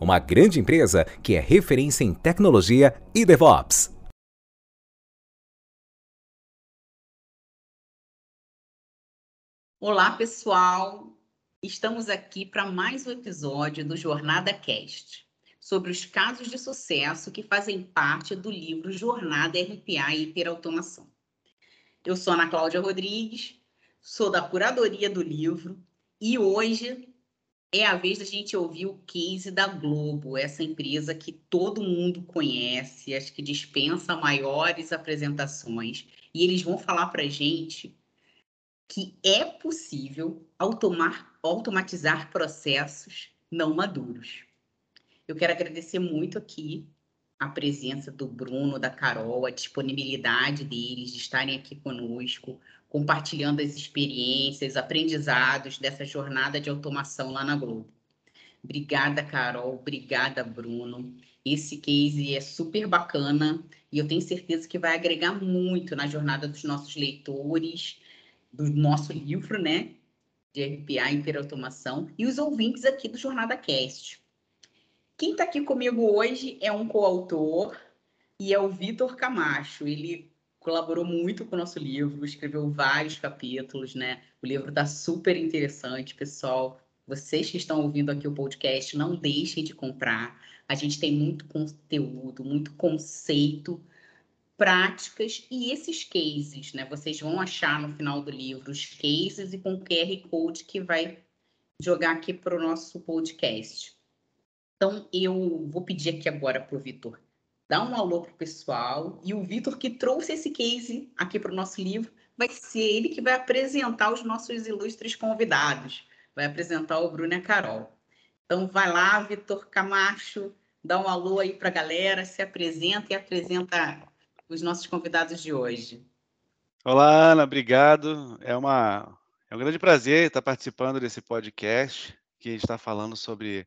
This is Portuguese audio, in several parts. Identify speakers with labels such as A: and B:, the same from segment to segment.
A: uma grande empresa que é referência em tecnologia e DevOps.
B: Olá, pessoal! Estamos aqui para mais um episódio do Jornada Cast, sobre os casos de sucesso que fazem parte do livro Jornada RPA e Hiperautomação. Eu sou Ana Cláudia Rodrigues, sou da curadoria do livro e hoje é a vez da gente ouvir o case da Globo, essa empresa que todo mundo conhece, acho que dispensa maiores apresentações, e eles vão falar para gente que é possível automar, automatizar processos não maduros. Eu quero agradecer muito aqui a presença do Bruno, da Carol, a disponibilidade deles de estarem aqui conosco, compartilhando as experiências, aprendizados dessa jornada de automação lá na Globo. Obrigada, Carol. Obrigada, Bruno. Esse case é super bacana e eu tenho certeza que vai agregar muito na jornada dos nossos leitores, do nosso livro, né? De RPA Hiperautomação e os ouvintes aqui do Jornada Cast. Quem está aqui comigo hoje é um coautor e é o Vitor Camacho. Ele colaborou muito com o nosso livro, escreveu vários capítulos, né? O livro está super interessante, pessoal. Vocês que estão ouvindo aqui o podcast, não deixem de comprar. A gente tem muito conteúdo, muito conceito, práticas e esses cases, né? Vocês vão achar no final do livro os cases e com QR Code que vai jogar aqui para o nosso podcast. Então, eu vou pedir aqui agora para o Vitor dar um alô para o pessoal. E o Vitor, que trouxe esse case aqui para o nosso livro, vai ser ele que vai apresentar os nossos ilustres convidados. Vai apresentar o Bruno e a Carol. Então, vai lá, Vitor Camacho, dá um alô aí para a galera, se apresenta e apresenta os nossos convidados de hoje.
C: Olá, Ana, obrigado. É, uma, é um grande prazer estar participando desse podcast que está falando sobre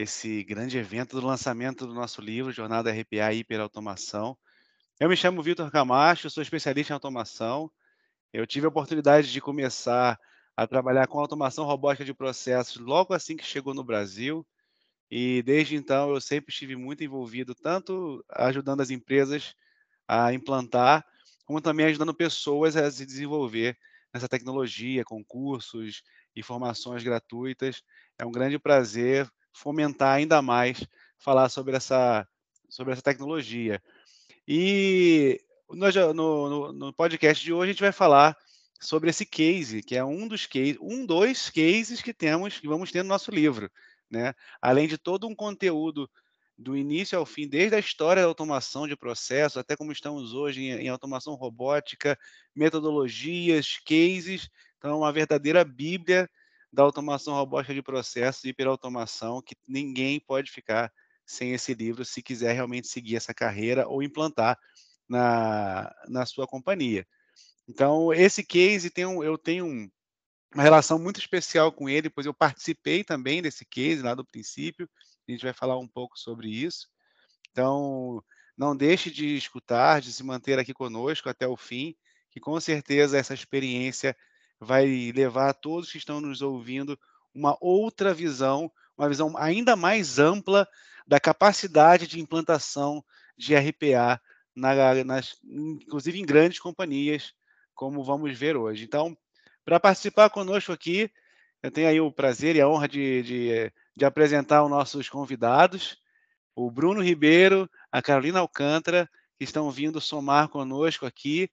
C: esse grande evento do lançamento do nosso livro, Jornada RPA Hiperautomação. Eu me chamo Vitor Camacho, sou especialista em automação. Eu tive a oportunidade de começar a trabalhar com automação robótica de processos logo assim que chegou no Brasil. E desde então eu sempre estive muito envolvido, tanto ajudando as empresas a implantar, como também ajudando pessoas a se desenvolver nessa tecnologia, com cursos e formações gratuitas. É um grande prazer fomentar ainda mais falar sobre essa, sobre essa tecnologia. E no, no, no, podcast de hoje a gente vai falar sobre esse case, que é um dos cases, um dos cases que temos, que vamos ter no nosso livro, né? Além de todo um conteúdo do início ao fim, desde a história da automação de processos até como estamos hoje em, em automação robótica, metodologias, cases, então uma verdadeira bíblia da automação robótica de processos e hiperautomação, que ninguém pode ficar sem esse livro se quiser realmente seguir essa carreira ou implantar na, na sua companhia. Então, esse case tem um, eu tenho um, uma relação muito especial com ele, pois eu participei também desse case lá do princípio, a gente vai falar um pouco sobre isso. Então, não deixe de escutar, de se manter aqui conosco até o fim, que com certeza essa experiência vai levar a todos que estão nos ouvindo uma outra visão, uma visão ainda mais ampla da capacidade de implantação de RPA, na, nas, inclusive em grandes companhias, como vamos ver hoje. Então, para participar conosco aqui, eu tenho aí o prazer e a honra de, de, de apresentar os nossos convidados, o Bruno Ribeiro, a Carolina Alcântara, que estão vindo somar conosco aqui,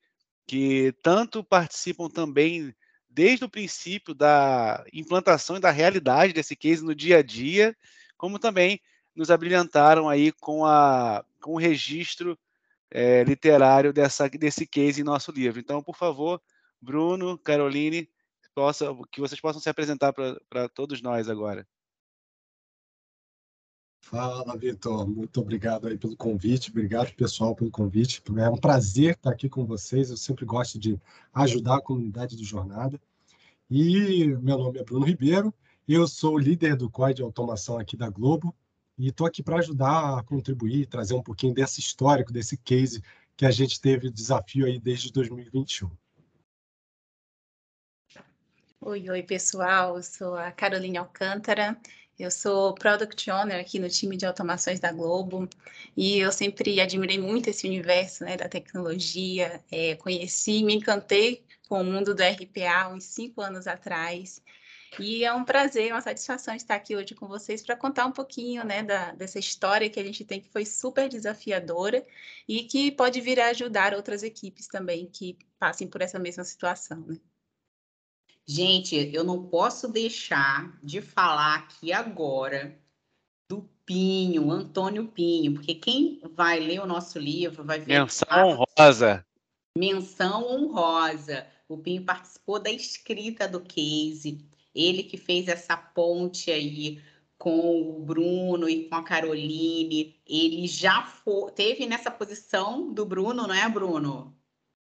C: que tanto participam também desde o princípio da implantação e da realidade desse case no dia a dia, como também nos abrilhantaram aí com, a, com o registro é, literário dessa, desse case em nosso livro. Então, por favor, Bruno, Caroline, possa, que vocês possam se apresentar para todos nós agora.
D: Fala, Vitor. Muito obrigado aí pelo convite. Obrigado, pessoal, pelo convite. É um prazer estar aqui com vocês. Eu sempre gosto de ajudar a comunidade do Jornada. E meu nome é Bruno Ribeiro. Eu sou líder do COI de automação aqui da Globo e estou aqui para ajudar a contribuir, trazer um pouquinho desse histórico, desse case que a gente teve desafio aí desde 2021.
E: Oi, oi, pessoal. Eu sou a Carolina Alcântara. Eu sou Product Owner aqui no time de automações da Globo e eu sempre admirei muito esse universo né, da tecnologia. É, conheci, me encantei com o mundo do RPA uns cinco anos atrás e é um prazer, uma satisfação estar aqui hoje com vocês para contar um pouquinho né, da, dessa história que a gente tem que foi super desafiadora e que pode vir a ajudar outras equipes também que passem por essa mesma situação. Né?
B: Gente, eu não posso deixar de falar aqui agora do Pinho, Antônio Pinho, porque quem vai ler o nosso livro vai ver.
C: Menção honrosa.
B: Menção honrosa. O Pinho participou da escrita do case, ele que fez essa ponte aí com o Bruno e com a Caroline. Ele já foi, teve nessa posição do Bruno, não é, Bruno?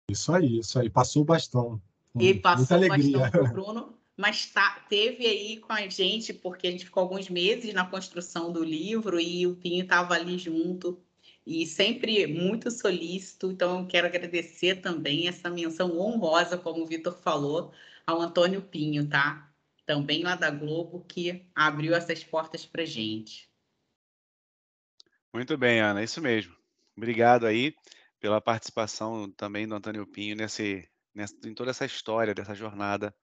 D: Isso aí, isso aí. Passou o bastão.
B: Ele passou Muita alegria. para o Bruno, mas tá, teve aí com a gente, porque a gente ficou alguns meses na construção do livro e o Pinho estava ali junto e sempre muito solícito. Então, eu quero agradecer também essa menção honrosa, como o Vitor falou, ao Antônio Pinho, tá? Também lá da Globo, que abriu essas portas para gente.
C: Muito bem, Ana, isso mesmo. Obrigado aí pela participação também do Antônio Pinho nesse, nessa, em toda essa história dessa jornada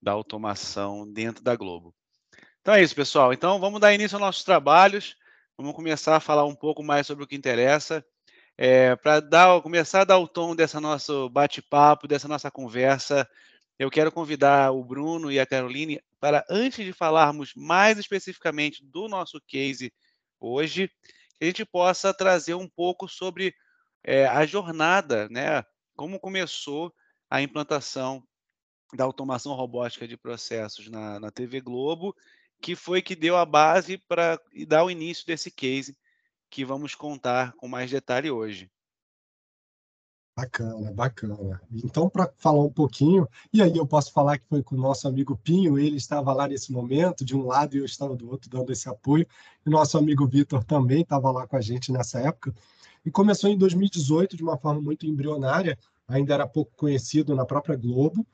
C: da automação dentro da Globo. Então é isso, pessoal. Então vamos dar início aos nossos trabalhos. Vamos começar a falar um pouco mais sobre o que interessa. É, Para começar a dar o tom dessa nosso bate-papo, dessa nossa conversa, eu quero convidar o Bruno e a Caroline para, antes de falarmos mais especificamente do nosso case hoje, que a gente possa trazer um pouco sobre é, a jornada, né? Como começou a implantação da automação robótica de processos na, na TV Globo, que foi que deu a base para dar o início desse case que vamos contar com mais detalhe hoje.
D: Bacana, bacana. Então, para falar um pouquinho, e aí eu posso falar que foi com o nosso amigo Pinho, ele estava lá nesse momento, de um lado e eu estava do outro, dando esse apoio, e nosso amigo Vitor também estava lá com a gente nessa época, e começou em 2018 de uma forma muito embrionária, ainda era pouco conhecido na própria Globo,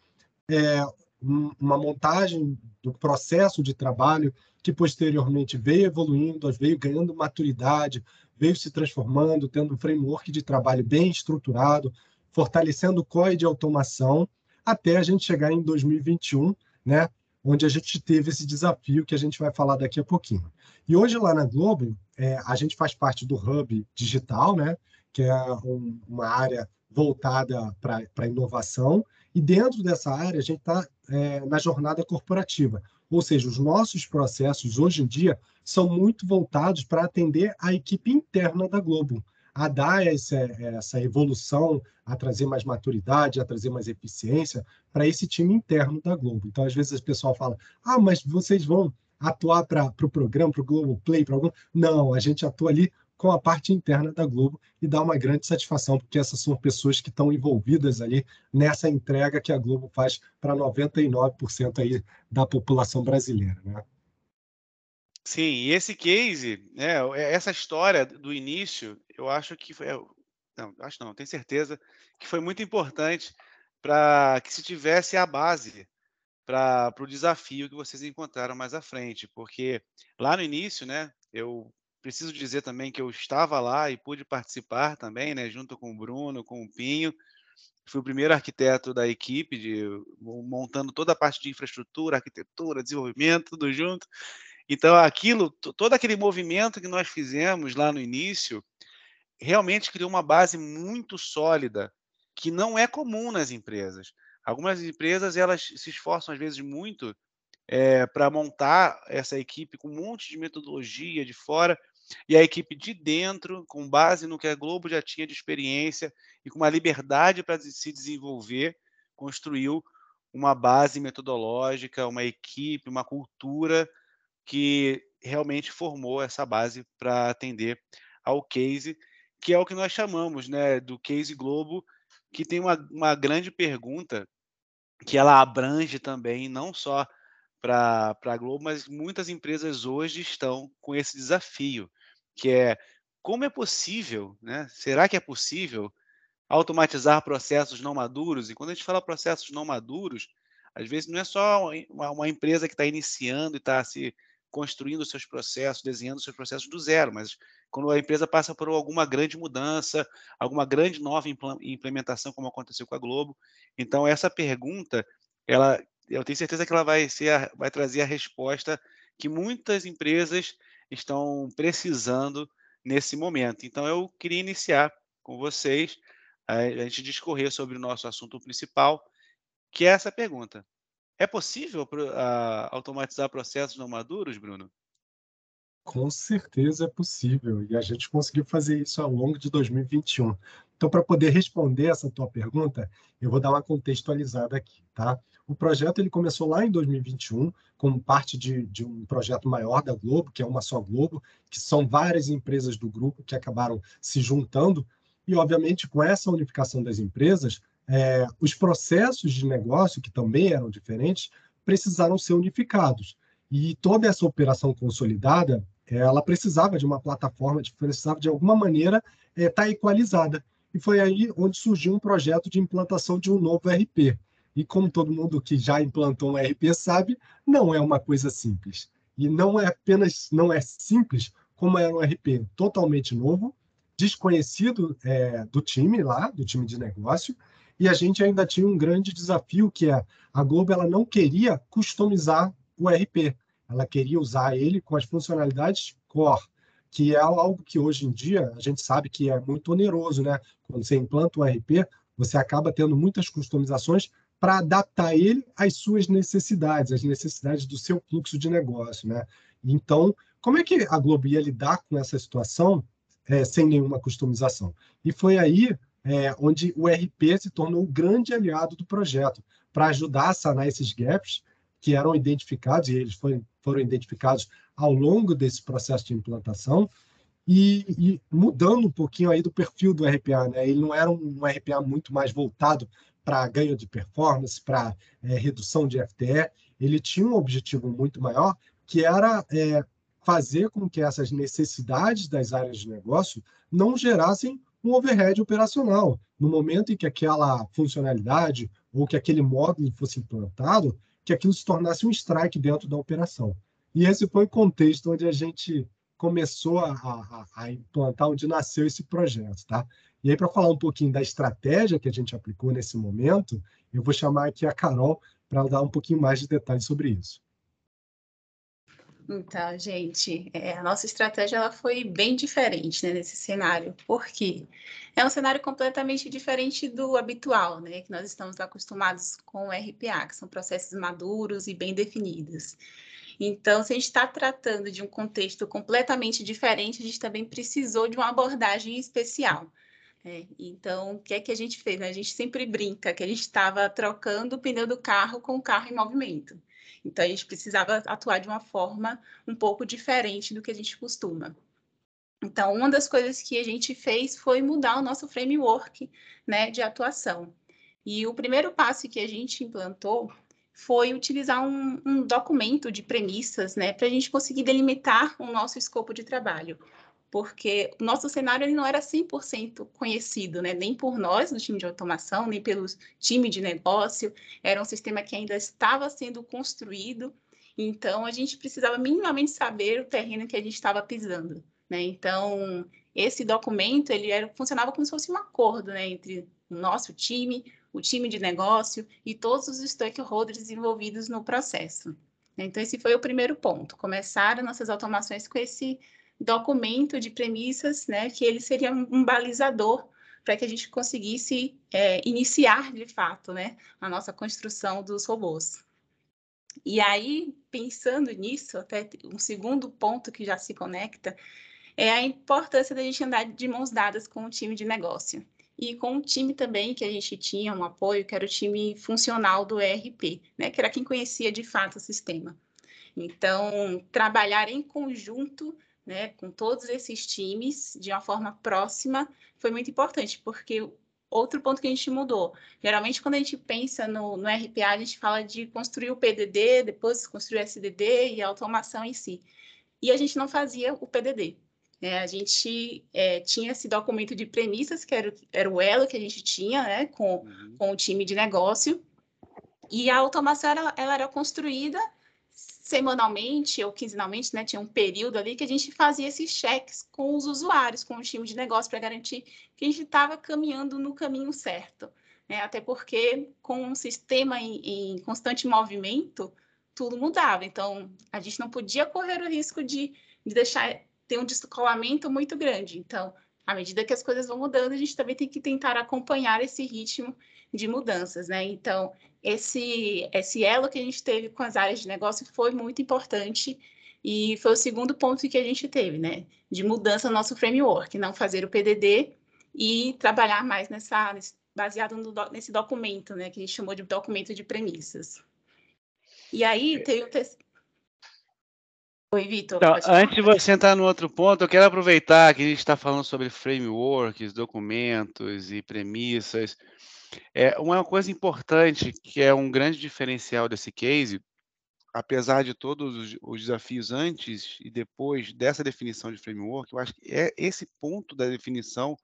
D: é, uma montagem do processo de trabalho que posteriormente veio evoluindo, veio ganhando maturidade, veio se transformando, tendo um framework de trabalho bem estruturado, fortalecendo o COI de automação, até a gente chegar em 2021, né, onde a gente teve esse desafio que a gente vai falar daqui a pouquinho. E hoje lá na Globo, é, a gente faz parte do Hub Digital, né, que é um, uma área voltada para a inovação, e dentro dessa área a gente está é, na jornada corporativa, ou seja, os nossos processos hoje em dia são muito voltados para atender a equipe interna da Globo, a dar essa, essa evolução, a trazer mais maturidade, a trazer mais eficiência para esse time interno da Globo. Então, às vezes, o pessoal fala: ah, mas vocês vão atuar para o pro programa, para o Globo Play, para algum. Não, a gente atua ali com a parte interna da Globo e dá uma grande satisfação, porque essas são pessoas que estão envolvidas ali nessa entrega que a Globo faz para 99% aí da população brasileira. Né?
C: Sim, e esse case, né, essa história do início, eu acho que foi. Não, acho não, tenho certeza que foi muito importante para que se tivesse a base para o desafio que vocês encontraram mais à frente, porque lá no início, né, eu Preciso dizer também que eu estava lá e pude participar também, né, junto com o Bruno, com o Pinho. Fui o primeiro arquiteto da equipe, de, montando toda a parte de infraestrutura, arquitetura, desenvolvimento, tudo junto. Então, aquilo, todo aquele movimento que nós fizemos lá no início, realmente criou uma base muito sólida, que não é comum nas empresas. Algumas empresas elas se esforçam às vezes muito é, para montar essa equipe com um monte de metodologia de fora, e a equipe de dentro, com base no que a Globo já tinha de experiência e com uma liberdade para se desenvolver, construiu uma base metodológica, uma equipe, uma cultura que realmente formou essa base para atender ao case, que é o que nós chamamos né, do case Globo, que tem uma, uma grande pergunta que ela abrange também não só para a Globo, mas muitas empresas hoje estão com esse desafio, que é como é possível, né? Será que é possível automatizar processos não maduros? E quando a gente fala processos não maduros, às vezes não é só uma, empresa que está iniciando e está se construindo seus processos, desenhando seus processos do zero, mas quando a empresa passa por alguma grande mudança, alguma grande nova implementação, como aconteceu com a Globo. Então, essa pergunta, ela, eu tenho certeza que ela vai, ser, vai trazer a resposta que muitas empresas estão precisando nesse momento. Então, eu queria iniciar com vocês a gente discorrer sobre o nosso assunto principal, que é essa pergunta. É possível uh, automatizar processos não maduros, Bruno?
D: Com certeza é possível, e a gente conseguiu fazer isso ao longo de 2021. Então, para poder responder essa tua pergunta, eu vou dar uma contextualizada aqui, tá? O projeto ele começou lá em 2021, como parte de, de um projeto maior da Globo, que é uma só Globo, que são várias empresas do grupo que acabaram se juntando, e, obviamente, com essa unificação das empresas, é, os processos de negócio, que também eram diferentes, precisaram ser unificados. E toda essa operação consolidada, ela precisava de uma plataforma, precisava de alguma maneira estar é, tá equalizada. E foi aí onde surgiu um projeto de implantação de um novo RP. E como todo mundo que já implantou um RP sabe, não é uma coisa simples. E não é apenas não é simples, como era um RP totalmente novo, desconhecido é, do time lá, do time de negócio, e a gente ainda tinha um grande desafio que é a Globo ela não queria customizar o RP, ela queria usar ele com as funcionalidades core, que é algo que hoje em dia a gente sabe que é muito oneroso, né? Quando você implanta um RP, você acaba tendo muitas customizações para adaptar ele às suas necessidades, às necessidades do seu fluxo de negócio, né? Então, como é que a Globo ia lidar com essa situação é, sem nenhuma customização? E foi aí é, onde o RP se tornou o grande aliado do projeto para ajudar a sanar esses gaps que eram identificados, e eles foram, foram identificados ao longo desse processo de implantação, e, e, mudando um pouquinho aí do perfil do RPA. Né? Ele não era um RPA muito mais voltado para ganho de performance, para é, redução de FTE, ele tinha um objetivo muito maior, que era é, fazer com que essas necessidades das áreas de negócio não gerassem um overhead operacional. No momento em que aquela funcionalidade ou que aquele módulo fosse implantado, que aquilo se tornasse um strike dentro da operação. E esse foi o contexto onde a gente começou a, a, a implantar, onde nasceu esse projeto. Tá? E aí, para falar um pouquinho da estratégia que a gente aplicou nesse momento, eu vou chamar aqui a Carol para dar um pouquinho mais de detalhes sobre isso.
E: Então, gente, é, a nossa estratégia ela foi bem diferente né, nesse cenário, porque é um cenário completamente diferente do habitual, né, que nós estamos acostumados com o RPA, que são processos maduros e bem definidos. Então, se a gente está tratando de um contexto completamente diferente, a gente também precisou de uma abordagem especial. É, então, o que é que a gente fez? Né? A gente sempre brinca que a gente estava trocando o pneu do carro com o carro em movimento. Então, a gente precisava atuar de uma forma um pouco diferente do que a gente costuma. Então, uma das coisas que a gente fez foi mudar o nosso framework né, de atuação. E o primeiro passo que a gente implantou foi utilizar um, um documento de premissas né, para a gente conseguir delimitar o nosso escopo de trabalho porque o nosso cenário ele não era 100% conhecido, né? nem por nós do time de automação, nem pelo time de negócio, era um sistema que ainda estava sendo construído, então a gente precisava minimamente saber o terreno que a gente estava pisando. Né? Então, esse documento ele era, funcionava como se fosse um acordo né? entre o nosso time, o time de negócio e todos os stakeholders envolvidos no processo. Então, esse foi o primeiro ponto, começar nossas automações com esse documento de premissas, né, que ele seria um balizador para que a gente conseguisse é, iniciar, de fato, né, a nossa construção dos robôs. E aí, pensando nisso, até um segundo ponto que já se conecta, é a importância da gente andar de mãos dadas com o time de negócio. E com o time também que a gente tinha um apoio, que era o time funcional do ERP, né, que era quem conhecia de fato o sistema. Então, trabalhar em conjunto né, com todos esses times de uma forma próxima foi muito importante, porque outro ponto que a gente mudou. Geralmente, quando a gente pensa no, no RPA, a gente fala de construir o PDD, depois construir o SDD e a automação em si. E a gente não fazia o PDD. Né? A gente é, tinha esse documento de premissas, que era, era o elo que a gente tinha né, com, uhum. com o time de negócio, e a automação ela, ela era construída semanalmente ou quinzenalmente, né, tinha um período ali que a gente fazia esses cheques com os usuários, com o time de negócio, para garantir que a gente estava caminhando no caminho certo. Né? Até porque, com um sistema em, em, constante movimento, tudo mudava. Então, a gente não podia correr o risco de, de deixar ter um descolamento muito grande. Então, à medida que as coisas vão mudando, a gente também tem que tentar acompanhar esse ritmo de mudanças, né? Então, esse, esse elo que a gente teve com as áreas de negócio foi muito importante e foi o segundo ponto que a gente teve, né? De mudança no nosso framework, não fazer o PDD e trabalhar mais nessa, baseado no, nesse documento, né? Que a gente chamou de documento de premissas. E aí, teve o terceiro...
C: Oi, Vitor. Então, antes de você entrar no outro ponto, eu quero aproveitar que a gente está falando sobre frameworks, documentos e premissas. É uma coisa importante que é um grande diferencial desse case, apesar de todos os, os desafios antes e depois dessa definição de framework, eu acho que é esse ponto da definição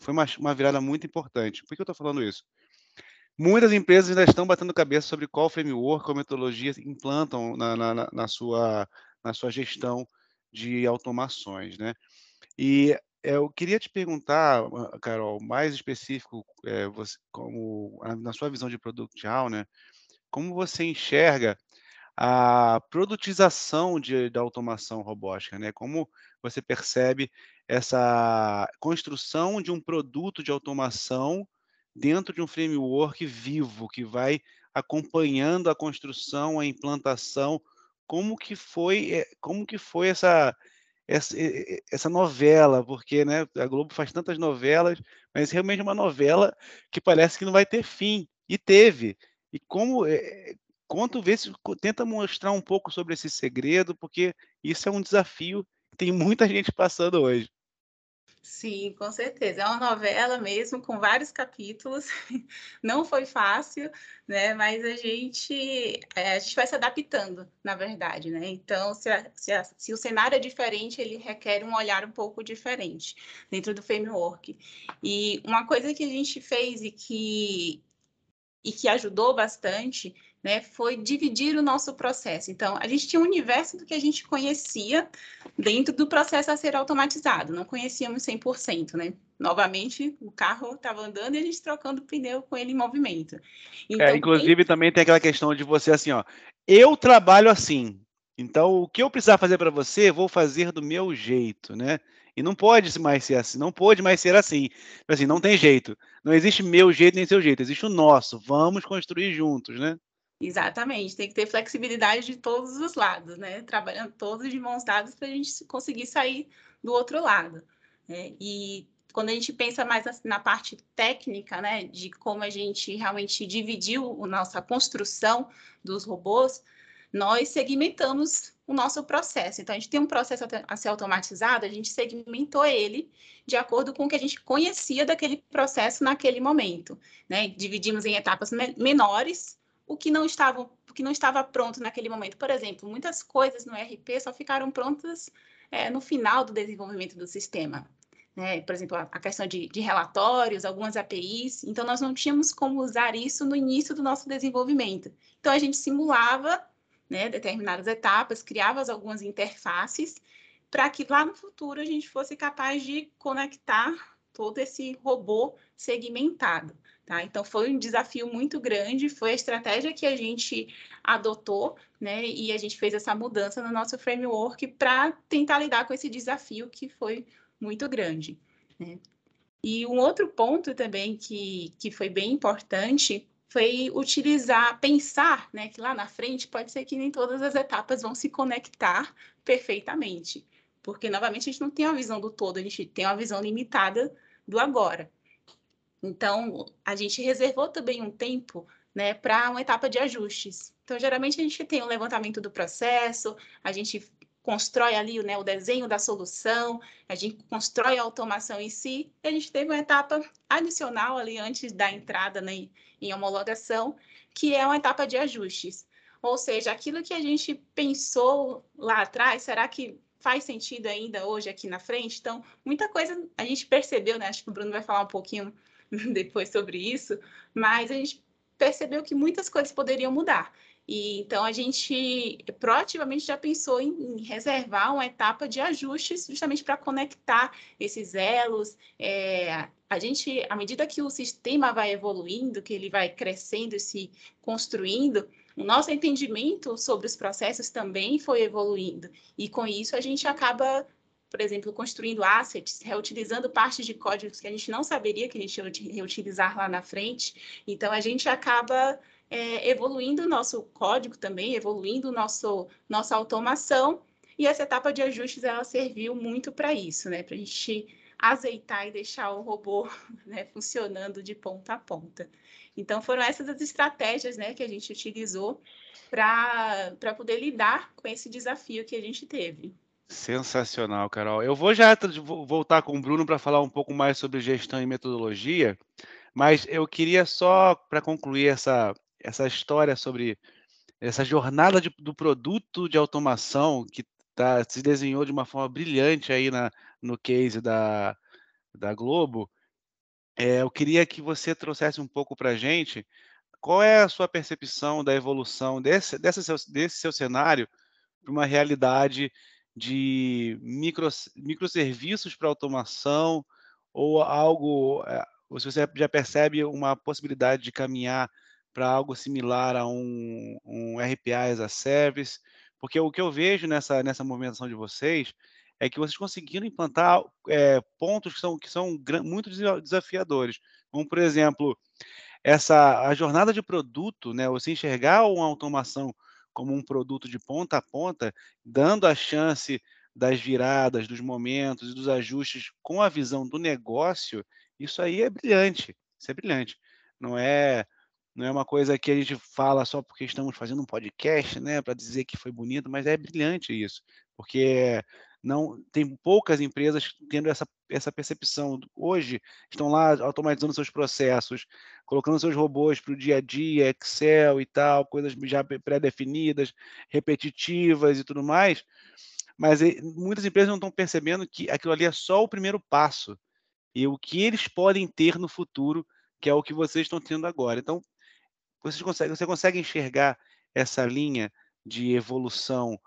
C: foi uma, uma virada muito importante. Por que eu estou falando isso? Muitas empresas ainda estão batendo cabeça sobre qual framework, qual metodologia implantam na, na, na, sua, na sua gestão de automações, né? E eu queria te perguntar, ah, Carol, mais específico, é, você, como na sua visão de product owner, como você enxerga a produtização de, da automação robótica, né? Como você percebe essa construção de um produto de automação dentro de um framework vivo que vai acompanhando a construção, a implantação, como que foi, eh, como que foi essa essa, essa novela, porque né, a Globo faz tantas novelas, mas realmente é uma novela que parece que não vai ter fim. E teve. E como. É, conta, vê se tenta mostrar um pouco sobre esse segredo, porque isso é um desafio que tem muita gente passando hoje.
E: Sim, com certeza. É uma novela mesmo, com vários capítulos. Não foi fácil, né? Mas a gente, é, a gente vai se adaptando, na verdade, né? Então, se, a, se, a, se, o cenário é diferente, ele requer um olhar um pouco diferente dentro do framework. E uma coisa que a gente fez e que, e que ajudou bastante né, foi dividir o nosso processo. Então, a gente tinha um universo do que a gente conhecia dentro do processo a ser automatizado, não conhecíamos 100%, né? Novamente, o carro estava andando e a gente trocando o pneu com ele em movimento. É,
C: então, é, inclusive, também tem aquela questão de você assim, ó, eu trabalho assim, então o que eu precisar fazer para você, vou fazer do meu jeito, né? E não pode mais ser assim, não pode mais ser assim. Assim, não tem jeito. Não existe meu jeito nem seu jeito, existe o nosso. Vamos construir juntos, né?
E: Exatamente, tem que ter flexibilidade de todos os lados, né? Trabalhando todos de mãos dadas para a gente conseguir sair do outro lado. Né? E quando a gente pensa mais na parte técnica, né, de como a gente realmente dividiu a nossa construção dos robôs, nós segmentamos o nosso processo. Então, a gente tem um processo a ser automatizado, a gente segmentou ele de acordo com o que a gente conhecia daquele processo naquele momento. Né? Dividimos em etapas menores, o que não estava, o que não estava pronto naquele momento. Por exemplo, muitas coisas no RP só ficaram prontas é, no final do desenvolvimento do sistema. Né? Por exemplo, a, questão de, de, relatórios, algumas APIs. Então, nós não tínhamos como usar isso no início do nosso desenvolvimento. Então, a gente simulava né, determinadas etapas, criava algumas interfaces para que lá no futuro a gente fosse capaz de conectar todo esse robô segmentado. Tá? Então, foi um desafio muito grande, foi a estratégia que a gente adotou, né? E a gente fez essa mudança no nosso framework para tentar lidar com esse desafio que foi muito grande. Né? E um outro ponto também que, que foi bem importante foi utilizar, pensar, né, que lá na frente pode ser que nem todas as etapas vão se conectar perfeitamente. porque novamente a gente não tem uma visão do todo, a gente tem uma visão limitada do agora. Então, a gente reservou também um tempo né, para uma etapa de ajustes. Então, geralmente a gente tem o um levantamento do processo, a gente constrói ali né, o desenho da solução, a gente constrói a automação em si, e a gente teve uma etapa adicional ali antes da entrada né, em homologação, que é uma etapa de ajustes. Ou seja, aquilo que a gente pensou lá atrás, será que faz sentido ainda hoje aqui na frente? Então, muita coisa a gente percebeu, né? Acho que o Bruno vai falar um pouquinho depois sobre isso, mas a gente percebeu que muitas coisas poderiam mudar. E então a gente proativamente já pensou em, em reservar uma etapa de ajustes justamente para conectar esses elos. É, a gente, à medida que o sistema vai evoluindo, que ele vai crescendo e se construindo, o nosso entendimento sobre os processos também foi evoluindo. E com isso a gente acaba por exemplo, construindo assets, reutilizando partes de códigos que a gente não saberia que a gente ia reutilizar lá na frente. Então, a gente acaba é, evoluindo o nosso código também, evoluindo nosso, nossa automação, e essa etapa de ajustes ela serviu muito para isso, né? Para a gente azeitar e deixar o robô né, funcionando de ponta a ponta. Então, foram essas as estratégias né, que a gente utilizou para poder lidar com esse desafio que a gente teve.
C: Sensacional, Carol. Eu vou já voltar com o Bruno para falar um pouco mais sobre gestão e metodologia, mas eu queria só, para concluir essa, essa história sobre essa jornada de, do produto de automação que tá, se desenhou de uma forma brilhante aí na, no case da, da Globo, é, eu queria que você trouxesse um pouco para a gente qual é a sua percepção da evolução desse, desse, seu, desse seu cenário para uma realidade de micro, microserviços para automação ou algo, eh, ou se você já percebe uma possibilidade de caminhar para algo similar a um, um RPA as a Service, porque o que eu vejo nessa, nessa movimentação de vocês é que vocês conseguiram implantar é, pontos que são, que são muito desafiadores, como, por exemplo, essa a jornada de produto, né, você enxergar uma automação como um produto de ponta a ponta, dando a chance das viradas, dos momentos e dos ajustes com a visão do negócio, isso aí é brilhante. Isso é brilhante. Não é não é uma coisa que a gente fala só porque estamos fazendo um podcast, né, para dizer que foi bonito, mas é brilhante isso, porque não tem poucas empresas tendo essa, essa percepção. Hoje estão lá automatizando seus processos, colocando seus robôs para o dia a dia, Excel e tal, coisas já pré-definidas, repetitivas e tudo mais. Mas muitas empresas não estão percebendo que aquilo ali é só o primeiro passo e o que eles podem ter no futuro, que é o que vocês estão tendo agora. Então, vocês conseguem, você consegue enxergar essa linha de evolução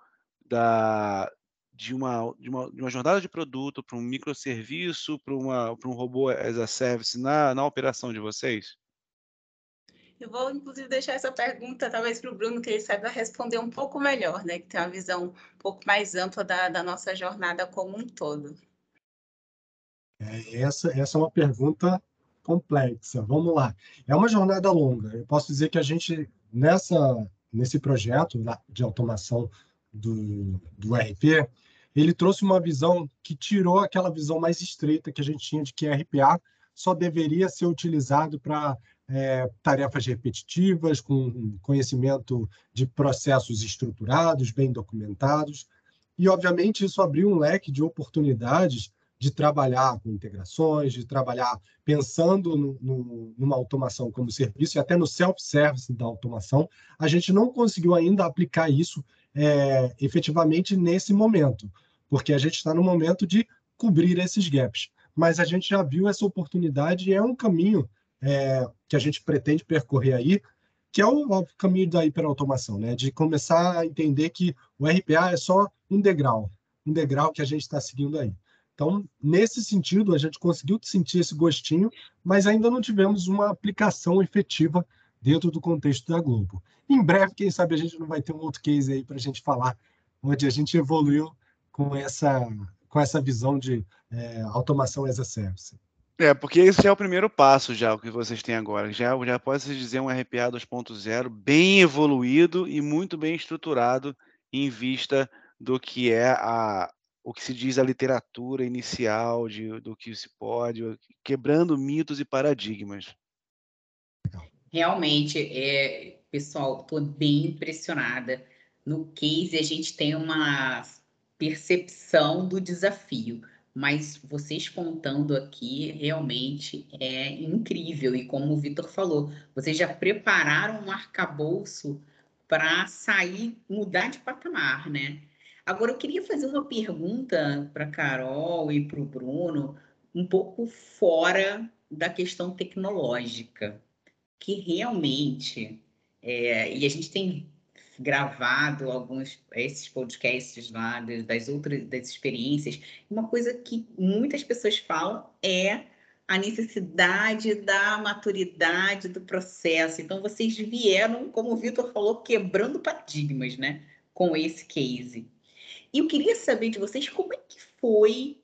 C: da, de uma, de uma, de uma jornada de produto para um microserviço, para, uma, para um robô as a service na, na operação de vocês?
E: Eu vou, inclusive, deixar essa pergunta, talvez, para o Bruno, que ele saiba responder um pouco melhor, né? Que tem uma visão um pouco mais ampla da, da nossa jornada como um todo.
D: É, essa, essa é uma pergunta complexa. Vamos lá. É uma jornada longa. Eu posso dizer que a gente, nessa, nesse projeto de automação do, do RP, ele trouxe uma visão que tirou aquela visão mais estreita que a gente tinha de que RPA só deveria ser utilizado para é, tarefas repetitivas, com conhecimento de processos estruturados, bem documentados. E, obviamente, isso abriu um leque de oportunidades de trabalhar com integrações, de trabalhar pensando no, no, numa automação como serviço e até no self-service da automação. A gente não conseguiu ainda aplicar isso é, efetivamente nesse momento, porque a gente está no momento de cobrir esses gaps. Mas a gente já viu essa oportunidade e é um caminho é, que a gente pretende percorrer aí, que é o, o caminho da hiperautomação, né? de começar a entender que o RPA é só um degrau, um degrau que a gente está seguindo aí. Então, nesse sentido, a gente conseguiu sentir esse gostinho, mas ainda não tivemos uma aplicação efetiva dentro do contexto da Globo. Em breve, quem sabe a gente não vai ter um outro case aí para a gente falar, onde a gente evoluiu com essa, com essa visão de é, automação as a service.
C: É, porque esse já é o primeiro passo já, o que vocês têm agora. Já, já pode se dizer um RPA 2.0 bem evoluído e muito bem estruturado em vista do que é a, o que se diz a literatura inicial de, do que se pode, quebrando mitos e paradigmas.
B: Realmente, é, pessoal, estou bem impressionada. No case, a gente tem uma percepção do desafio, mas vocês contando aqui realmente é incrível. E como o Vitor falou, vocês já prepararam um arcabouço para sair, mudar de patamar, né? Agora, eu queria fazer uma pergunta para Carol e para o Bruno, um pouco fora da questão tecnológica que realmente, é, e a gente tem gravado alguns esses podcasts lá das outras das experiências, uma coisa que muitas pessoas falam é a necessidade da maturidade do processo. Então vocês vieram, como o Vitor falou, quebrando paradigmas, né, com esse case. E eu queria saber de vocês como é que foi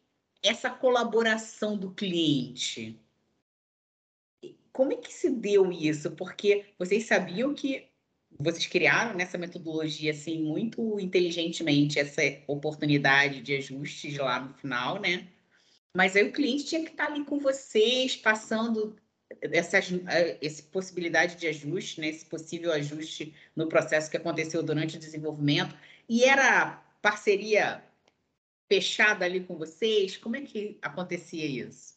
B: essa colaboração do cliente como é que se deu isso? Porque vocês sabiam que vocês criaram nessa metodologia assim muito inteligentemente essa oportunidade de ajustes lá no final, né? Mas aí o cliente tinha que estar ali com vocês, passando essa, essa possibilidade de ajuste, né? esse possível ajuste no processo que aconteceu durante o desenvolvimento. E era parceria fechada ali com vocês? Como é que acontecia isso?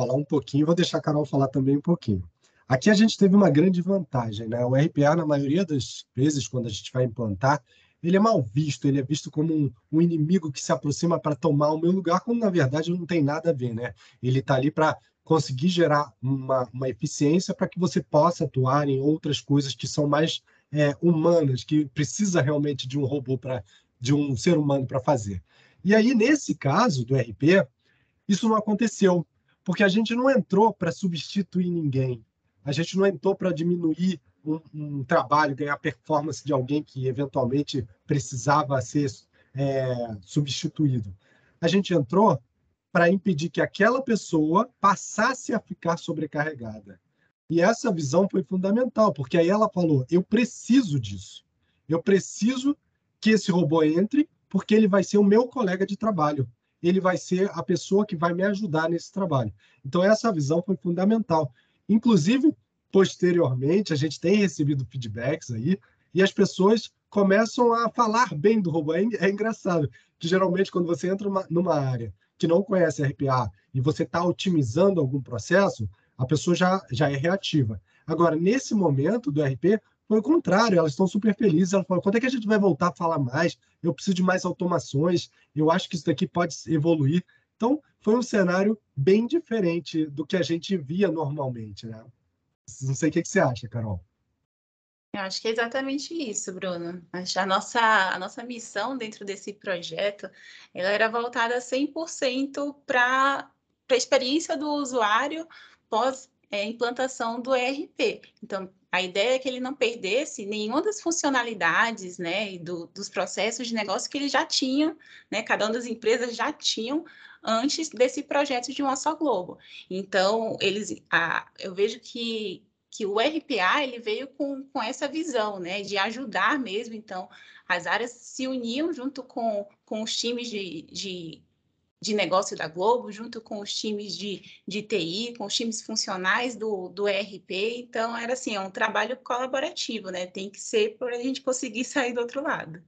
D: Falar um pouquinho, vou deixar a Carol falar também um pouquinho. Aqui a gente teve uma grande vantagem, né? O RPA, na maioria das vezes, quando a gente vai implantar, ele é mal visto, ele é visto como um, um inimigo que se aproxima para tomar o meu lugar, quando na verdade não tem nada a ver, né? Ele está ali para conseguir gerar uma, uma eficiência para que você possa atuar em outras coisas que são mais é, humanas, que precisa realmente de um robô para de um ser humano para fazer. E aí nesse caso do RP, isso não aconteceu porque a gente não entrou para substituir ninguém, a gente não entrou para diminuir um, um, trabalho, ganhar performance de alguém que eventualmente precisava ser é, substituído. A gente entrou para impedir que aquela pessoa passasse a ficar sobrecarregada. E essa visão foi fundamental, porque aí ela falou: eu preciso disso. Eu preciso que esse robô entre, porque ele vai ser o meu colega de trabalho ele vai ser a pessoa que vai me ajudar nesse trabalho. Então, essa visão foi fundamental. Inclusive, posteriormente, a gente tem recebido feedbacks aí, e as pessoas começam a falar bem do robô. É, é engraçado que, geralmente, quando você entra numa, área que não conhece RPA e você está otimizando algum processo, a pessoa já, já é reativa. Agora, nesse momento do RP, foi o contrário, elas estão super felizes. Elas falam: quando é que a gente vai voltar a falar mais? Eu preciso de mais automações, eu acho que isso daqui pode evoluir. Então, foi um cenário bem diferente do que a gente via normalmente. Né? Não sei o que, que você acha, Carol.
E: Eu acho que é exatamente isso, Bruno. A nossa, a nossa missão dentro desse projeto ela era voltada 100% para a experiência do usuário pós é, implantação do ERP. Então, a ideia é que ele não perdesse nenhuma das funcionalidades, né, do, dos processos de negócio que ele já tinha, né, cada uma das empresas já tinham antes desse projeto de uma só Globo. Então, eles, a, eu vejo que, que o RPA ele veio com, com essa visão, né, de ajudar mesmo. Então, as áreas se uniam junto com, com os times de, de de negócio da Globo, junto com os times de, de TI, com os times funcionais do, do ERP. Então, era assim, é um trabalho colaborativo, né? Tem que ser para a gente conseguir sair do outro lado.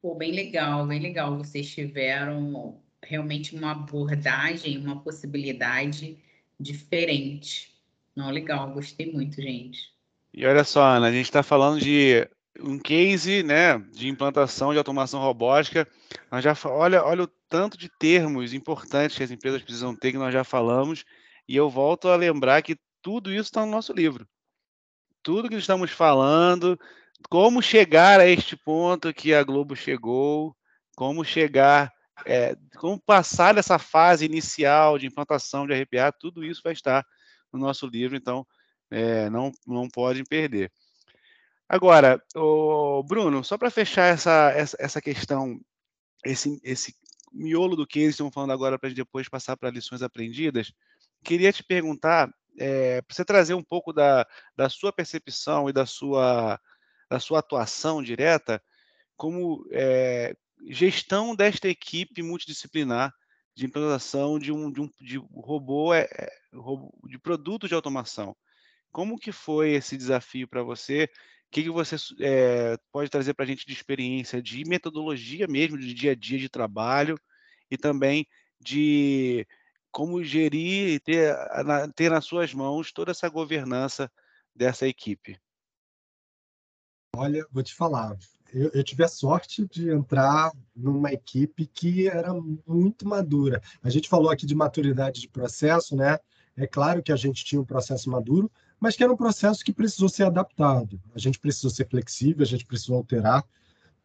B: Pô, bem legal, bem legal. Vocês tiveram realmente uma abordagem, uma possibilidade diferente. Não, legal, gostei muito, gente.
C: E olha só, Ana, a gente está falando de um case né, de implantação de automação robótica. Nós já, olha, olha o tanto de termos importantes que as empresas precisam ter, que nós já falamos, e eu volto a lembrar que tudo isso está no nosso livro. Tudo que estamos falando, como chegar a este ponto que a Globo chegou, como chegar, é, como passar dessa fase inicial de implantação de RPA, tudo isso vai estar no nosso livro, então é, não, não podem perder. Agora, o Bruno, só para fechar essa, essa, essa, questão, esse, esse miolo do que estamos falando agora para depois passar para lições aprendidas, queria te perguntar, é, para você trazer um pouco da, da sua percepção e da sua, da sua atuação direta, como, é, gestão desta equipe multidisciplinar de implementação de um, de um de robô, é, é robô, de produto de automação. Como que foi esse desafio para você? O que, que você é, pode trazer para a gente de experiência, de metodologia mesmo, de dia a dia de trabalho e também de como gerir e ter, ter nas suas mãos toda essa governança dessa equipe?
D: Olha, vou te falar, eu, eu, tive a sorte de entrar numa equipe que era muito madura. A gente falou aqui de maturidade de processo, né? É claro que a gente tinha um processo maduro, mas que era um processo que precisou ser adaptado. A gente precisou ser flexível, a gente precisou alterar,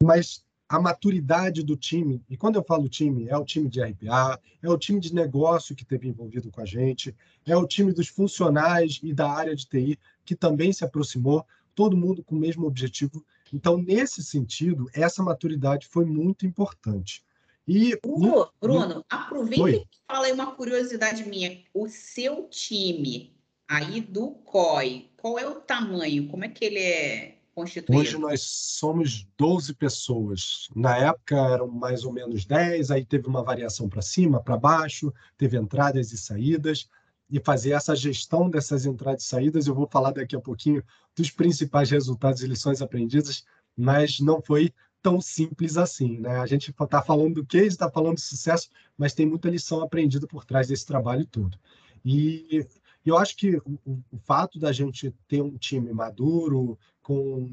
D: mas a maturidade do time, e quando eu falo time, é o time de RPA, é o time de negócio que teve envolvido com a gente, é o time dos funcionais e da área de TI que também se aproximou, todo mundo com o mesmo objetivo então, nesse sentido, essa maturidade foi muito importante.
B: E Bruno, Bruno aproveita Oi. e fala aí uma curiosidade minha. O seu time aí do COI, qual é o tamanho? Como é que ele é constituído?
D: Hoje nós somos 12 pessoas. Na época eram mais ou menos 10, aí teve uma variação para cima, para baixo, teve entradas e saídas. E fazer essa gestão dessas entradas e saídas, eu vou falar daqui a pouquinho dos principais resultados e lições aprendidas, mas não foi tão simples assim. Né? A gente está falando do case, está falando do sucesso, mas tem muita lição aprendida por trás desse trabalho todo. E eu acho que o, o fato da gente ter um time maduro, com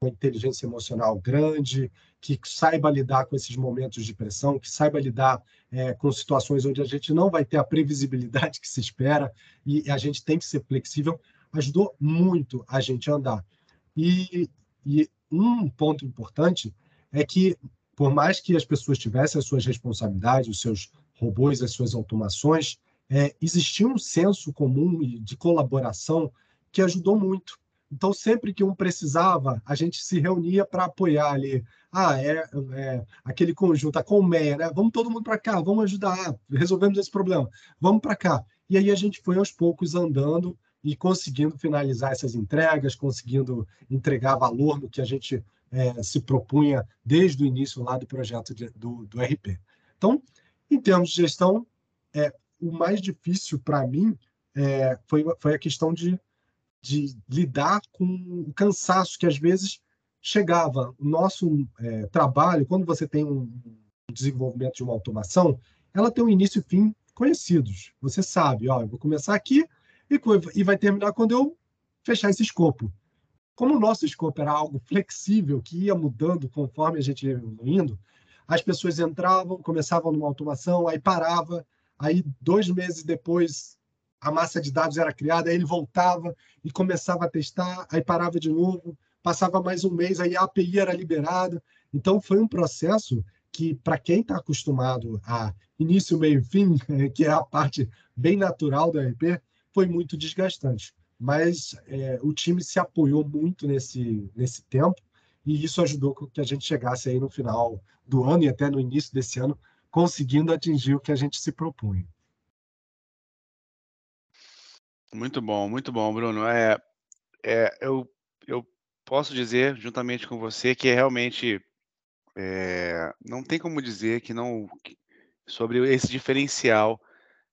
D: uma inteligência emocional grande, que saiba lidar com esses momentos de pressão, que saiba lidar é, com situações onde a gente não vai ter a previsibilidade que se espera e a gente tem que ser flexível, ajudou muito a gente a andar. E, e um ponto importante é que, por mais que as pessoas tivessem as suas responsabilidades, os seus robôs, as suas automações, é, existia um senso comum de colaboração que ajudou muito. Então, sempre que um precisava, a gente se reunia para apoiar ali. Ah, é, é, aquele conjunto, a colmeia, né? Vamos todo mundo para cá, vamos ajudar, resolvemos esse problema, vamos para cá. E aí a gente foi aos poucos andando e conseguindo finalizar essas entregas, conseguindo entregar valor no que a gente é, se propunha desde o início lá do projeto de, do, do RP. Então, em termos de gestão, é, o mais difícil para mim é, foi, foi a questão de, de lidar com o cansaço que às vezes chegava. O nosso é, trabalho, quando você tem um desenvolvimento de uma automação, ela tem um início e fim conhecidos. Você sabe, ó, eu vou começar aqui, e, e vai terminar quando eu fechar esse escopo. Como o nosso escopo era algo flexível, que ia mudando conforme a gente ia evoluindo, as pessoas entravam, começavam numa automação, aí parava, aí dois meses depois a massa de dados era criada, aí ele voltava e começava a testar, aí parava de novo, passava mais um mês, aí a API era liberada. Então foi um processo que, para quem está acostumado a início, meio e fim, que é a parte bem natural do RP, foi muito desgastante. Mas é, o time se apoiou muito nesse, nesse tempo e isso ajudou que a gente chegasse aí no final do ano e até no início desse ano conseguindo atingir o que a gente se propunha.
C: Muito bom, muito bom, Bruno. É, é, eu, eu posso dizer, juntamente com você, que é realmente é, não tem como dizer que não sobre esse diferencial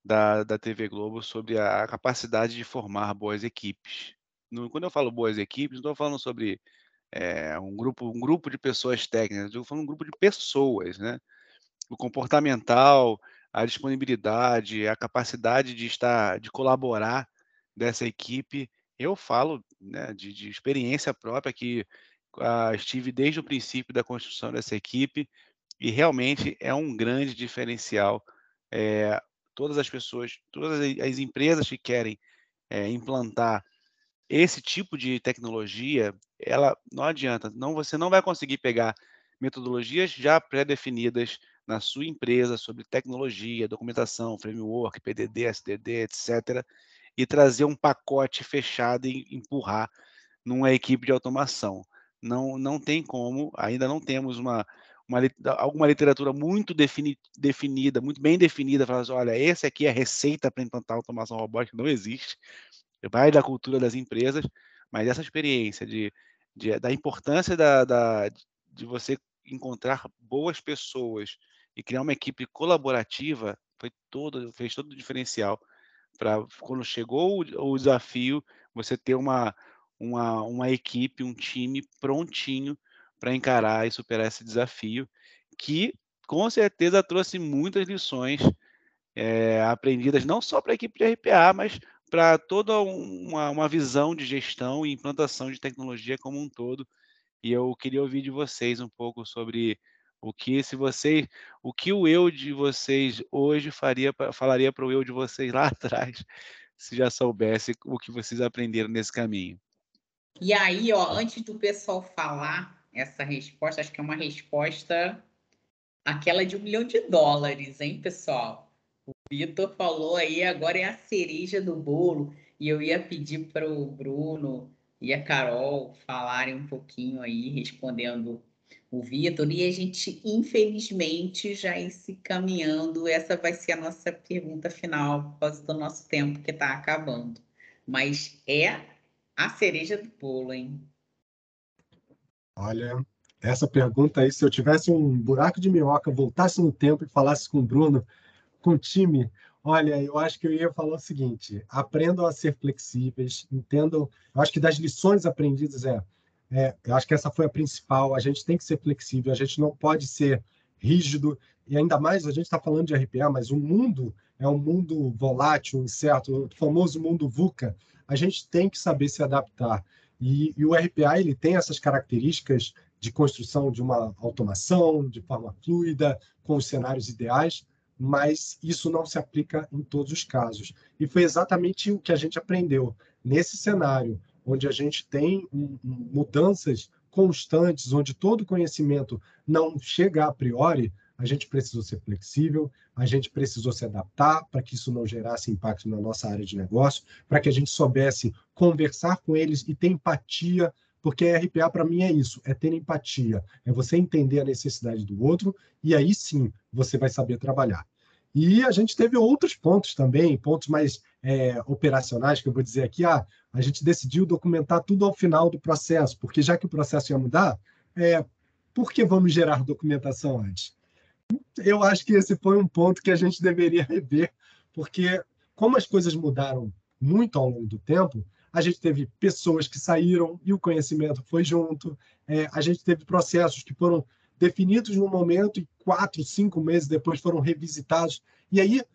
C: da, da TV Globo sobre a capacidade de formar boas equipes. No, quando eu falo boas equipes, não estou falando sobre é, um, grupo, um grupo de pessoas técnicas, estou falando um grupo de pessoas, né? O comportamental, a disponibilidade, a capacidade de estar, de colaborar dessa equipe. Eu falo né, de, de experiência própria que uh, estive desde o princípio da construção dessa equipe e realmente é um grande diferencial é, todas as pessoas, todas as empresas que querem é, implantar esse tipo de tecnologia, ela não adianta, não você não vai conseguir pegar metodologias já pré-definidas na sua empresa sobre tecnologia, documentação, framework, PDD, SDD, etc., e trazer um pacote fechado e empurrar numa equipe de automação. Não, não tem como, ainda não temos uma, uma, alguma literatura muito defini, definida, muito bem definida, falando assim, olha, esse aqui é a receita para implantar automação robótica, não existe. Vai da cultura das empresas, mas essa experiência de, de da importância da, da, de você encontrar boas pessoas e criar uma equipe colaborativa foi todo, fez todo o diferencial para quando chegou o, o, desafio, você ter uma, uma, uma equipe, um time prontinho para encarar e superar esse desafio, que com certeza trouxe muitas lições é, aprendidas não só para a equipe de RPA, mas para toda uma, uma visão de gestão e implantação de tecnologia como um todo. E eu queria ouvir de vocês um pouco sobre o que se vocês, o que o eu de vocês hoje faria, falaria para o eu de vocês lá atrás, se já soubesse o que vocês aprenderam nesse caminho.
B: E aí, ó, antes do pessoal falar essa resposta, acho que é uma resposta aquela de um milhão de dólares, hein, pessoal? O Vitor falou aí, agora é a cereja do bolo, e eu ia pedir para o Bruno e a Carol falarem um pouquinho aí, respondendo o Vitor, e a gente, infelizmente, já se caminhando. Essa vai ser a nossa pergunta final, por causa do nosso tempo que está acabando. Mas é a cereja do bolo, hein?
D: Olha, essa pergunta aí, se eu tivesse um buraco de minhoca, voltasse no tempo e falasse com o Bruno, com o time, olha, eu acho que eu ia falar o seguinte: aprendam a ser flexíveis, entendam. Eu acho que das lições aprendidas é, é, eu acho que essa foi a principal. A gente tem que ser flexível, a gente não pode ser rígido e ainda mais a gente está falando de RPA, mas o mundo é um mundo volátil, incerto, o famoso mundo VUCA. A gente tem que saber se adaptar. E, e, o RPA ele tem essas características de construção de uma automação de forma fluida, com os cenários ideais, mas isso não se aplica em todos os casos. E foi exatamente o que a gente aprendeu. Nesse cenário, onde a gente tem mudanças constantes, onde todo conhecimento não chega a priori, a gente precisou ser flexível, a gente precisou se adaptar para que isso não gerasse impacto na nossa área de negócio, para que a gente soubesse conversar com eles e ter empatia porque RPA para mim é isso, é ter empatia, é você entender a necessidade do outro e aí sim você vai saber trabalhar. E a gente teve outros pontos também, pontos mais é, operacionais, que eu vou dizer aqui. Ah, a gente decidiu documentar tudo ao final do processo, porque já que o processo ia mudar, é, por que vamos gerar documentação antes? Eu acho que esse foi um ponto que a gente deveria rever, porque como as coisas mudaram muito ao longo do tempo, a gente teve pessoas que saíram e o conhecimento foi junto, é, a gente teve processos que foram definidos no momento e quatro, cinco meses depois foram revisitados. E aí, o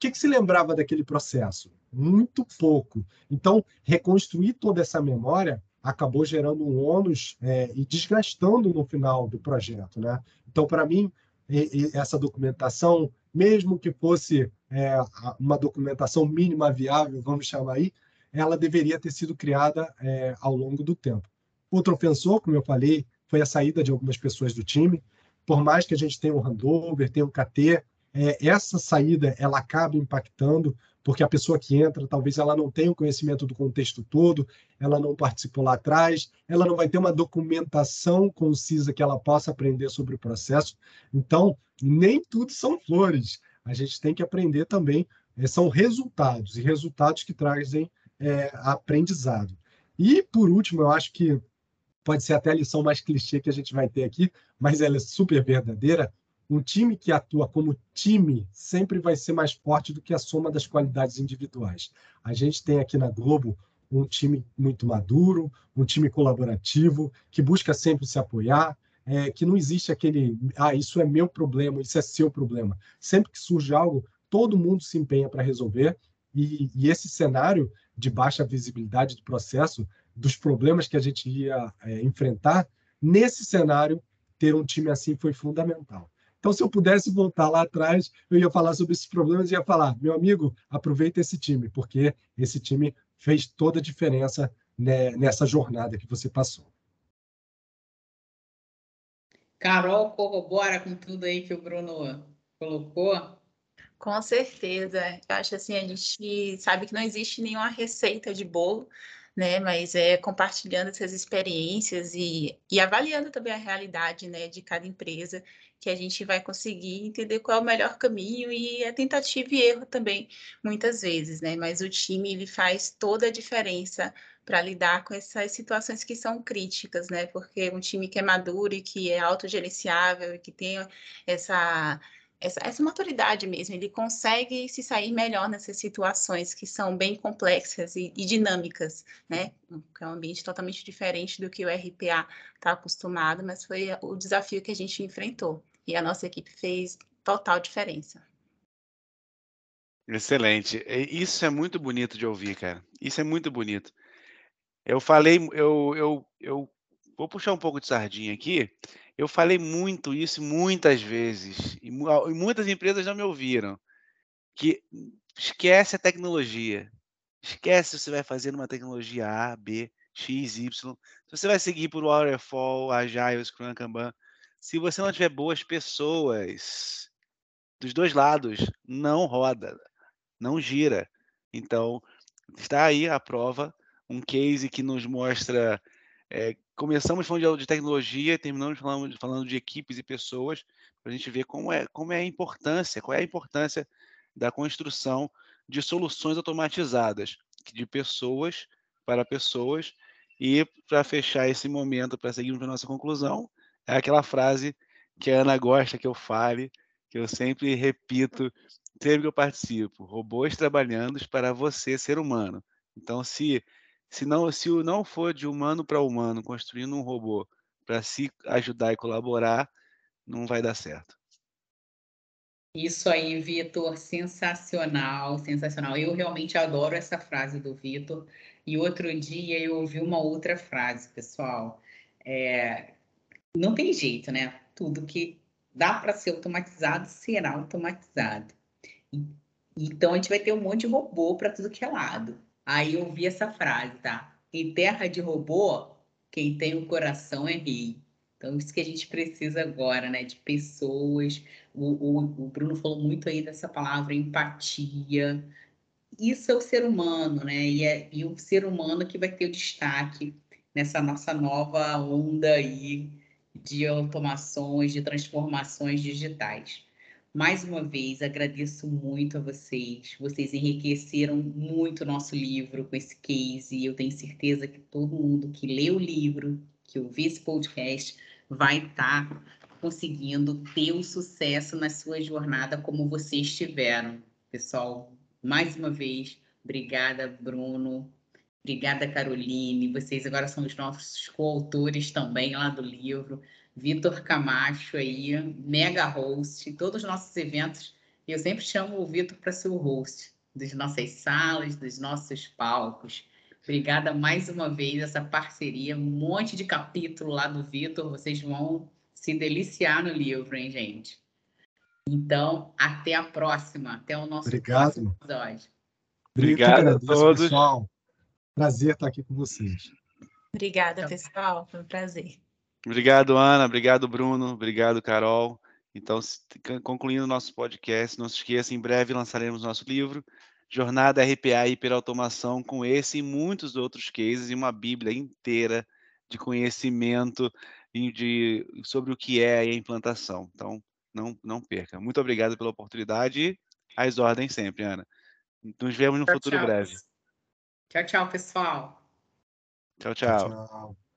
D: que, que se lembrava daquele processo? Muito pouco. Então, reconstruir toda essa memória acabou gerando um ônus é, e desgastando no final do projeto. Né? Então, para mim, essa documentação, mesmo que fosse é, uma documentação mínima viável, vamos chamar aí, ela deveria ter sido criada é, ao longo do tempo. Outro ofensor, como eu falei, foi a saída de algumas pessoas do time. Por mais que a gente tenha um handover, tenha um KT, é, essa saída ela acaba impactando, porque a pessoa que entra, talvez ela não tenha o conhecimento do contexto todo, ela não participou lá atrás, ela não vai ter uma documentação concisa que ela possa aprender sobre o processo. Então, nem tudo são flores. A gente tem que aprender também, é, são resultados, e resultados que trazem é, aprendizado. E, por último, eu acho que pode ser até a lição mais clichê que a gente vai ter aqui, mas ela é super verdadeira. Um time que atua como time sempre vai ser mais forte do que a soma das qualidades individuais. A gente tem aqui na Globo um time muito maduro, um time colaborativo, que busca sempre se apoiar, é, que não existe aquele, ah, isso é meu problema, isso é seu problema. Sempre que surge algo, todo mundo se empenha para resolver, e, e, esse cenário de baixa visibilidade do processo, dos problemas que a gente ia é, enfrentar, nesse cenário, ter um time assim foi fundamental. Então, se eu pudesse voltar lá atrás, eu ia falar sobre esses problemas e ia falar, meu amigo, aproveita esse time, porque esse time fez toda a diferença né, nessa jornada que você passou.
B: Carol, corrobora com tudo aí que o Bruno colocou.
E: Com certeza. Eu acho assim, a gente sabe que não existe nenhuma receita de bolo, né? Mas é compartilhando essas experiências e, e avaliando também a realidade, né, de cada empresa, que a gente vai conseguir entender qual é o melhor caminho e é tentativa e erro também, muitas vezes, né? Mas o time, ele faz toda a diferença para lidar com essas situações que são críticas, né? Porque um time que é maduro e que é autogerenciável e que tem essa essa, essa maturidade mesmo, ele consegue se sair melhor nessas situações que são bem complexas e, e dinâmicas, né? Que é um ambiente totalmente diferente do que o RPA está acostumado, mas foi o desafio que a gente enfrentou. E a nossa equipe fez total diferença.
C: Excelente. Isso é muito bonito de ouvir, cara. Isso é muito bonito. Eu falei, eu, eu, eu vou puxar um pouco de sardinha aqui. Eu falei muito isso muitas vezes, e muitas empresas não me ouviram, que esquece a tecnologia. Esquece se você vai fazer uma tecnologia A, B, X, Y. Se você vai seguir por Waterfall, Agile, Scrum, Kanban, se você não tiver boas pessoas dos dois lados, não roda, não gira. Então, está aí a prova, um case que nos mostra é, começamos falando de, tecnologia, terminamos falando, falando de equipes e pessoas, para a gente ver como é, como é a importância, qual é a importância da construção de soluções automatizadas, de pessoas para pessoas. E para fechar esse momento, para seguirmos para a nossa conclusão, é aquela frase que a Ana gosta que eu fale, que eu sempre repito sempre que eu participo: robôs trabalhando para você, ser humano. Então, se se não, se não for de humano para humano, construindo um robô para se ajudar e colaborar, não vai dar certo.
B: Isso aí, Vitor, sensacional, sensacional. Eu realmente adoro essa frase do Vitor. E outro dia eu ouvi uma outra frase, pessoal. É, não tem jeito, né? Tudo que dá para ser automatizado será automatizado. Então a gente vai ter um monte de robô para tudo que é lado. Aí eu vi essa frase, tá? Em terra de robô, quem tem o coração é rei. Então, isso que a gente precisa agora, né? De pessoas. O, o, o Bruno falou muito aí dessa palavra empatia. Isso é o ser humano, né? E, é, e o ser humano que vai ter o destaque nessa nossa nova onda aí de automações, de transformações digitais. Mais uma vez, agradeço muito a vocês. Vocês enriqueceram muito o nosso livro com esse case. E eu tenho certeza que todo mundo que lê o livro, que ouviu esse podcast, vai estar tá conseguindo ter o sucesso na sua jornada como vocês tiveram. Pessoal, mais uma vez, obrigada, Bruno. Obrigada, Caroline. Vocês agora são os nossos coautores também lá do livro. Vitor Camacho aí, mega host, todos os nossos eventos. Eu sempre chamo o Vitor para ser o host das nossas salas, dos nossos palcos. Obrigada mais uma vez essa parceria, um monte de capítulo lá do Vitor, vocês vão se deliciar no livro, hein, gente? Então, até a próxima, até o nosso
D: Obrigado.
B: próximo episódio.
C: Obrigado a todos.
D: Pessoal. Prazer estar aqui com vocês.
E: Obrigada, pessoal. Foi um prazer.
C: Obrigado, Ana. Obrigado, Bruno. Obrigado, Carol. Então, concluindo o nosso podcast, não se esqueça, em breve lançaremos nosso livro, Jornada RPA e Hiperautomação, com esse e muitos outros cases, e uma bíblia inteira de conhecimento de, sobre o que é a implantação. Então, não, não perca. Muito obrigado pela oportunidade e às ordens sempre, Ana. Nos vemos no
B: tchau,
C: futuro
B: tchau.
C: breve.
B: Tchau, tchau, pessoal.
C: tchau. tchau. tchau.